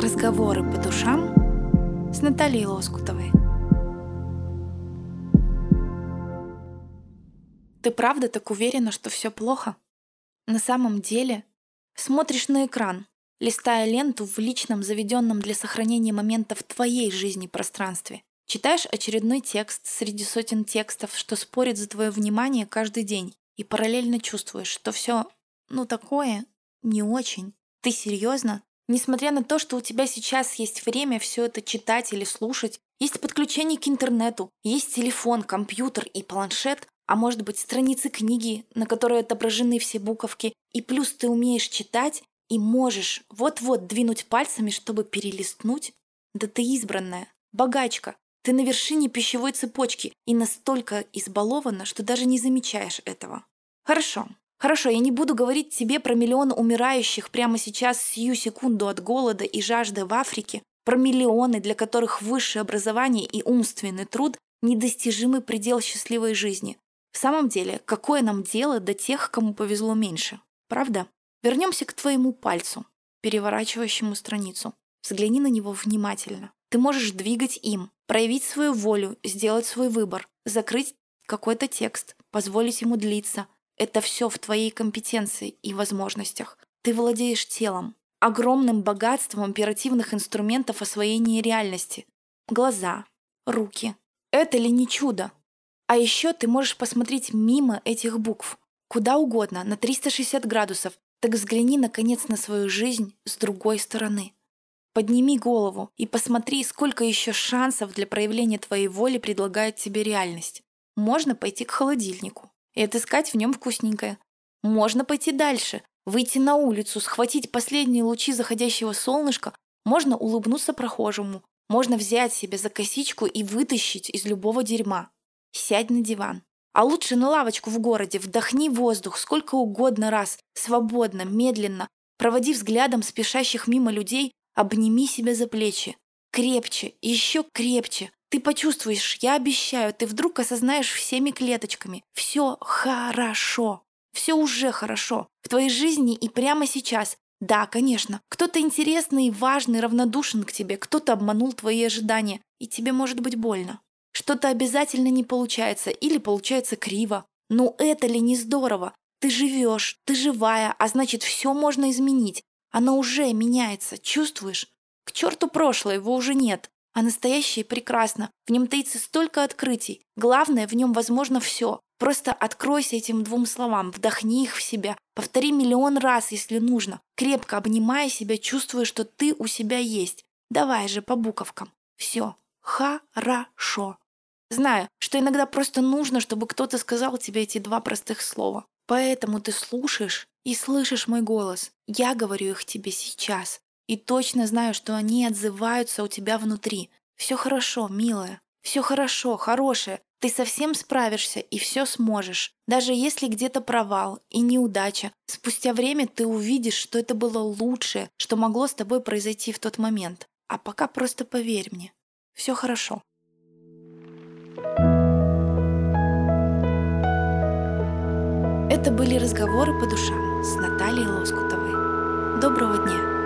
Разговоры по душам с Натальей Лоскутовой. Ты правда так уверена, что все плохо? На самом деле, смотришь на экран, листая ленту в личном заведенном для сохранения моментов твоей жизни пространстве. Читаешь очередной текст среди сотен текстов, что спорит за твое внимание каждый день, и параллельно чувствуешь, что все, ну такое, не очень. Ты серьезно? Несмотря на то, что у тебя сейчас есть время все это читать или слушать, есть подключение к интернету, есть телефон, компьютер и планшет, а может быть страницы книги, на которой отображены все буковки, и плюс ты умеешь читать и можешь вот-вот двинуть пальцами, чтобы перелистнуть, да ты избранная, богачка, ты на вершине пищевой цепочки и настолько избалована, что даже не замечаешь этого. Хорошо, Хорошо, я не буду говорить тебе про миллионы умирающих прямо сейчас сию секунду от голода и жажды в Африке, про миллионы, для которых высшее образование и умственный труд – недостижимый предел счастливой жизни. В самом деле, какое нам дело до тех, кому повезло меньше? Правда? Вернемся к твоему пальцу, переворачивающему страницу. Взгляни на него внимательно. Ты можешь двигать им, проявить свою волю, сделать свой выбор, закрыть какой-то текст, позволить ему длиться – это все в твоей компетенции и возможностях. Ты владеешь телом, огромным богатством оперативных инструментов освоения реальности. Глаза, руки. Это ли не чудо? А еще ты можешь посмотреть мимо этих букв, куда угодно, на 360 градусов, так взгляни, наконец, на свою жизнь с другой стороны. Подними голову и посмотри, сколько еще шансов для проявления твоей воли предлагает тебе реальность. Можно пойти к холодильнику, и отыскать в нем вкусненькое. Можно пойти дальше, выйти на улицу, схватить последние лучи заходящего солнышка, можно улыбнуться прохожему, можно взять себя за косичку и вытащить из любого дерьма. Сядь на диван. А лучше на лавочку в городе, вдохни воздух сколько угодно раз, свободно, медленно, проводи взглядом спешащих мимо людей, обними себя за плечи. Крепче, еще крепче, ты почувствуешь, я обещаю, ты вдруг осознаешь всеми клеточками. Все хорошо. Все уже хорошо. В твоей жизни и прямо сейчас. Да, конечно, кто-то интересный, важный, равнодушен к тебе, кто-то обманул твои ожидания, и тебе может быть больно. Что-то обязательно не получается или получается криво. Но это ли не здорово? Ты живешь, ты живая, а значит все можно изменить. Оно уже меняется, чувствуешь? К черту прошлое, его уже нет. А настоящее прекрасно. В нем таится столько открытий. Главное, в нем возможно все. Просто откройся этим двум словам, вдохни их в себя, повтори миллион раз, если нужно, крепко обнимая себя, чувствуя, что ты у себя есть. Давай же по буковкам. Все. Хорошо. Знаю, что иногда просто нужно, чтобы кто-то сказал тебе эти два простых слова. Поэтому ты слушаешь и слышишь мой голос. Я говорю их тебе сейчас. И точно знаю, что они отзываются у тебя внутри. Все хорошо, милая. Все хорошо, хорошее. Ты совсем справишься и все сможешь. Даже если где-то провал и неудача, спустя время ты увидишь, что это было лучшее, что могло с тобой произойти в тот момент. А пока просто поверь мне. Все хорошо. Это были разговоры по душам с Натальей Лоскутовой. Доброго дня!